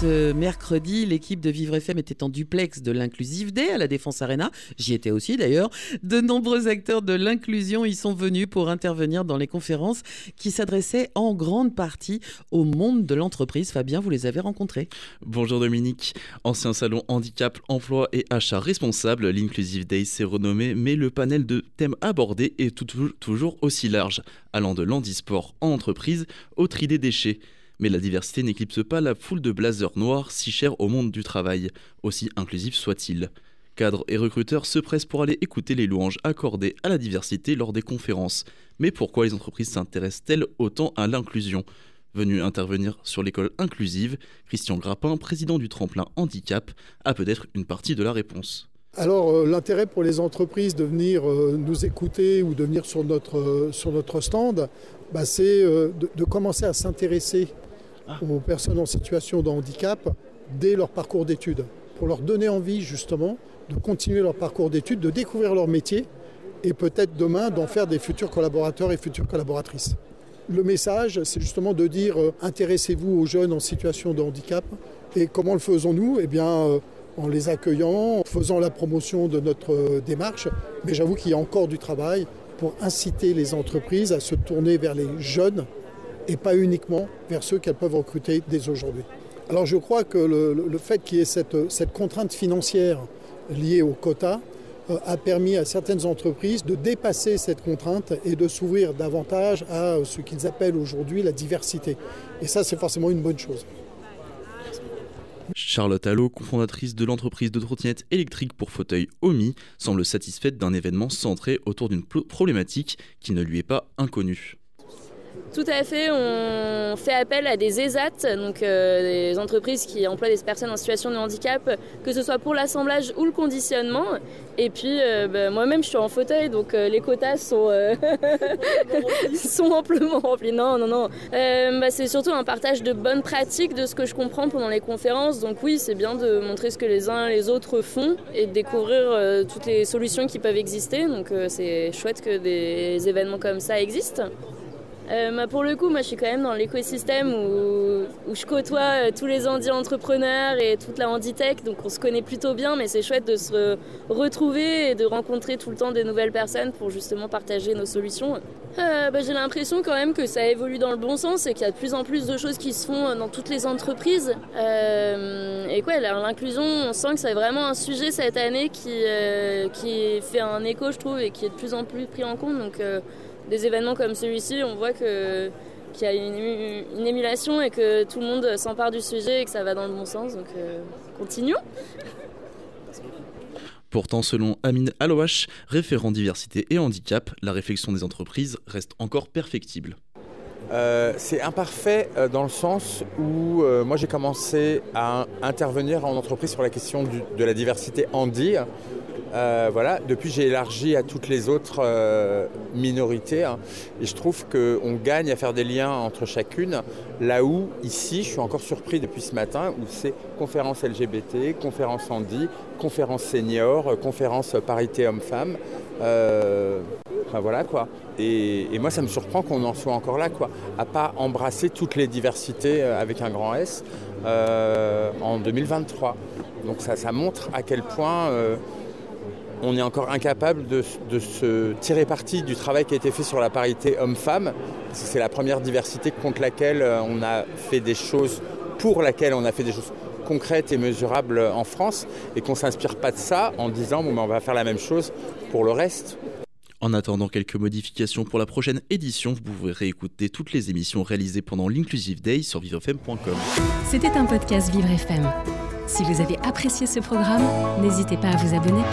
Ce mercredi, l'équipe de Vivre FM était en duplex de l'Inclusive Day à la Défense Arena. J'y étais aussi d'ailleurs. De nombreux acteurs de l'inclusion y sont venus pour intervenir dans les conférences qui s'adressaient en grande partie au monde de l'entreprise. Fabien, vous les avez rencontrés. Bonjour Dominique. Ancien salon handicap, emploi et achat responsable, l'Inclusive Day s'est renommé, mais le panel de thèmes abordés est toujours aussi large, allant de l'handisport en entreprise au tri des déchets. Mais la diversité n'éclipse pas la foule de blazers noirs si chers au monde du travail, aussi inclusif soit-il. Cadres et recruteurs se pressent pour aller écouter les louanges accordées à la diversité lors des conférences. Mais pourquoi les entreprises s'intéressent-elles autant à l'inclusion? Venu intervenir sur l'école inclusive, Christian Grappin, président du tremplin handicap, a peut-être une partie de la réponse. Alors euh, l'intérêt pour les entreprises de venir euh, nous écouter ou de venir sur notre, euh, stand, bah, c'est de, commencer à s'intéresser aux personnes en situation de handicap dès leur parcours d'études, pour leur donner envie justement de continuer leur parcours d'études, de découvrir leur métier et peut-être demain d'en faire des futurs collaborateurs et futures collaboratrices. Le message, c'est justement de dire euh, intéressez-vous aux jeunes en situation de handicap. Et comment le faisons-nous? Eh bien, euh, en les accueillant, en faisant la promotion de notre euh, démarche. Mais j'avoue qu'il y a encore du travail pour inciter les entreprises à se tourner vers les jeunes et pas uniquement vers ceux qu'elles peuvent recruter dès aujourd'hui. Alors je crois que le, fait qu'il y ait cette, contrainte financière liée au quota euh, a permis à certaines entreprises de dépasser cette contrainte et de s'ouvrir davantage à ce qu'ils appellent aujourd'hui la diversité. Et ça, c'est forcément une bonne chose. Charlotte Allo, cofondatrice de l'entreprise de trottinettes électriques pour fauteuil OMI, semble satisfaite d'un événement centré autour d'une problématique qui ne lui est pas inconnue. Tout à fait, on fait appel à des ESAT, donc euh, des entreprises qui emploient des personnes en situation de handicap, que ce soit pour l'assemblage ou le conditionnement. Et puis euh, bah, moi-même je suis en fauteuil, donc euh, les quotas sont, sont amplement remplis. Non, non, non. Bah, c'est surtout un partage de bonnes pratiques de ce que je comprends pendant les conférences. Donc oui, c'est bien de montrer ce que les uns et les autres font et de découvrir toutes les solutions qui peuvent exister. Donc c'est chouette que des événements comme ça existent. Euh, bah, pour le coup, moi je suis quand même dans l'écosystème où, je côtoie euh, tous les handi entrepreneurs et toute la handitech, donc on se connaît plutôt bien, mais c'est chouette de se retrouver et de rencontrer tout le temps des nouvelles personnes pour justement partager nos solutions. Euh, bah, j'ai l'impression quand même que ça évolue dans le bon sens et qu'il y a de plus en plus de choses qui se font dans toutes les entreprises. et quoi, l'inclusion, on sent que c'est vraiment un sujet cette année qui, fait un écho, je trouve, et qui est de plus en plus pris en compte. Des événements comme celui-ci, on voit que qu'il y a une, émulation et que tout le monde s'empare du sujet et que ça va dans le bon sens. Donc euh, continuons. Pourtant, selon Amine Alouache, référent diversité et handicap, la réflexion des entreprises reste encore perfectible. Euh, c'est imparfait euh, dans le sens où moi j'ai commencé à intervenir en entreprise sur la question de la diversité handi euh, voilà. Depuis, j'ai élargi à toutes les autres euh, minorités. Hein. et je trouve qu'on gagne à faire des liens entre chacune. Là où, ici, je suis encore surpris depuis ce matin, où c'est conférence LGBT, conférence handi, conférence senior, conférence parité homme-femme. Euh, voilà quoi. Et, moi, ça me surprend qu'on en soit encore là, quoi. À pas embrasser toutes les diversités avec un grand S en 2023. Donc ça, montre à quel point on est encore incapable de, se tirer parti du travail qui a été fait sur la parité homme-femme. C'est la première diversité contre laquelle euh, on a fait des choses, pour laquelle on a fait des choses concrètes et mesurables en France, et qu'on ne s'inspire pas de ça en disant bon, ben, on va faire la même chose pour le reste. En attendant quelques modifications pour la prochaine édition, vous pouvez réécouter toutes les émissions réalisées pendant l'Inclusive Day sur vivrefm.com. C'était un podcast Vivre FM. Si vous avez apprécié ce programme, n'hésitez pas à vous abonner.